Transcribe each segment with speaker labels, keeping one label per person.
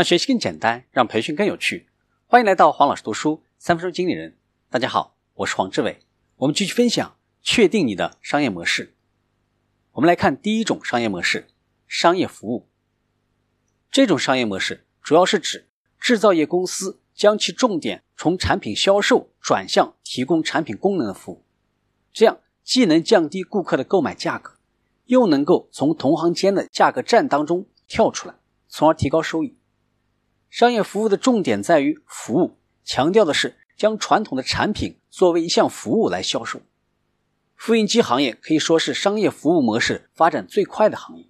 Speaker 1: 让学习更简单，让培训更有趣。欢迎来到黄老师读书三分钟经理人。大家好，我是黄志伟。我们继续分享，确定你的商业模式。我们来看第一种商业模式：商业服务。这种商业模式主要是指制造业公司将其重点从产品销售转向提供产品功能的服务，这样既能降低顾客的购买价格，又能够从同行间的价格战当中跳出来，从而提高收益。商业服务的重点在于服务，强调的是将传统的产品作为一项服务来销售。复印机行业可以说是商业服务模式发展最快的行业。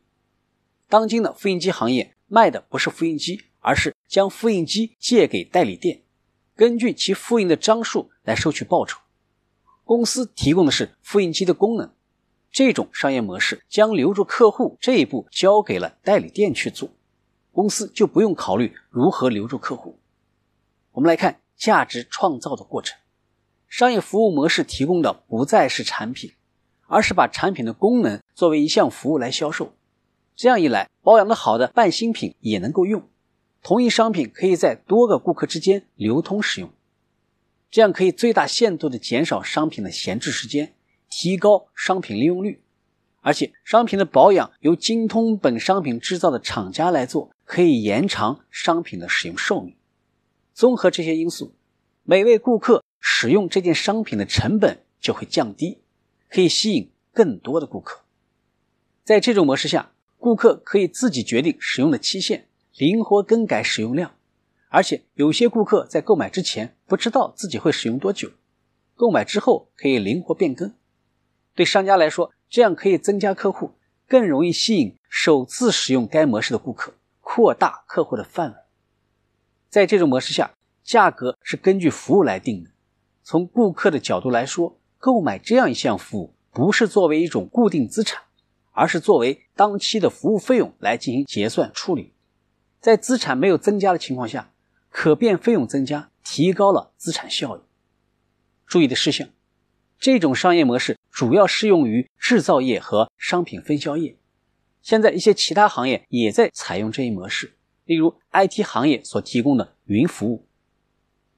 Speaker 1: 当今的复印机行业卖的不是复印机，而是将复印机借给代理店，根据其复印的张数来收取报酬。公司提供的是复印机的功能。这种商业模式将留住客户这一步交给了代理店去做。公司就不用考虑如何留住客户。我们来看价值创造的过程。商业服务模式提供的不再是产品，而是把产品的功能作为一项服务来销售。这样一来，保养的好的半新品也能够用，同一商品可以在多个顾客之间流通使用，这样可以最大限度的减少商品的闲置时间，提高商品利用率。而且，商品的保养由精通本商品制造的厂家来做。可以延长商品的使用寿命。综合这些因素，每位顾客使用这件商品的成本就会降低，可以吸引更多的顾客。在这种模式下，顾客可以自己决定使用的期限，灵活更改使用量。而且，有些顾客在购买之前不知道自己会使用多久，购买之后可以灵活变更。对商家来说，这样可以增加客户，更容易吸引首次使用该模式的顾客。扩大客户的范围，在这种模式下，价格是根据服务来定的。从顾客的角度来说，购买这样一项服务不是作为一种固定资产，而是作为当期的服务费用来进行结算处理。在资产没有增加的情况下，可变费用增加，提高了资产效益。注意的事项：这种商业模式主要适用于制造业和商品分销业。现在一些其他行业也在采用这一模式，例如 IT 行业所提供的云服务，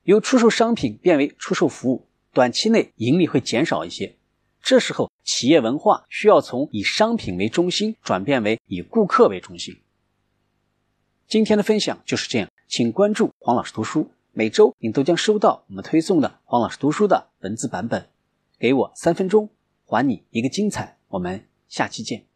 Speaker 1: 由出售商品变为出售服务，短期内盈利会减少一些。这时候，企业文化需要从以商品为中心转变为以顾客为中心。今天的分享就是这样，请关注黄老师读书，每周你都将收到我们推送的黄老师读书的文字版本。给我三分钟，还你一个精彩。我们下期见。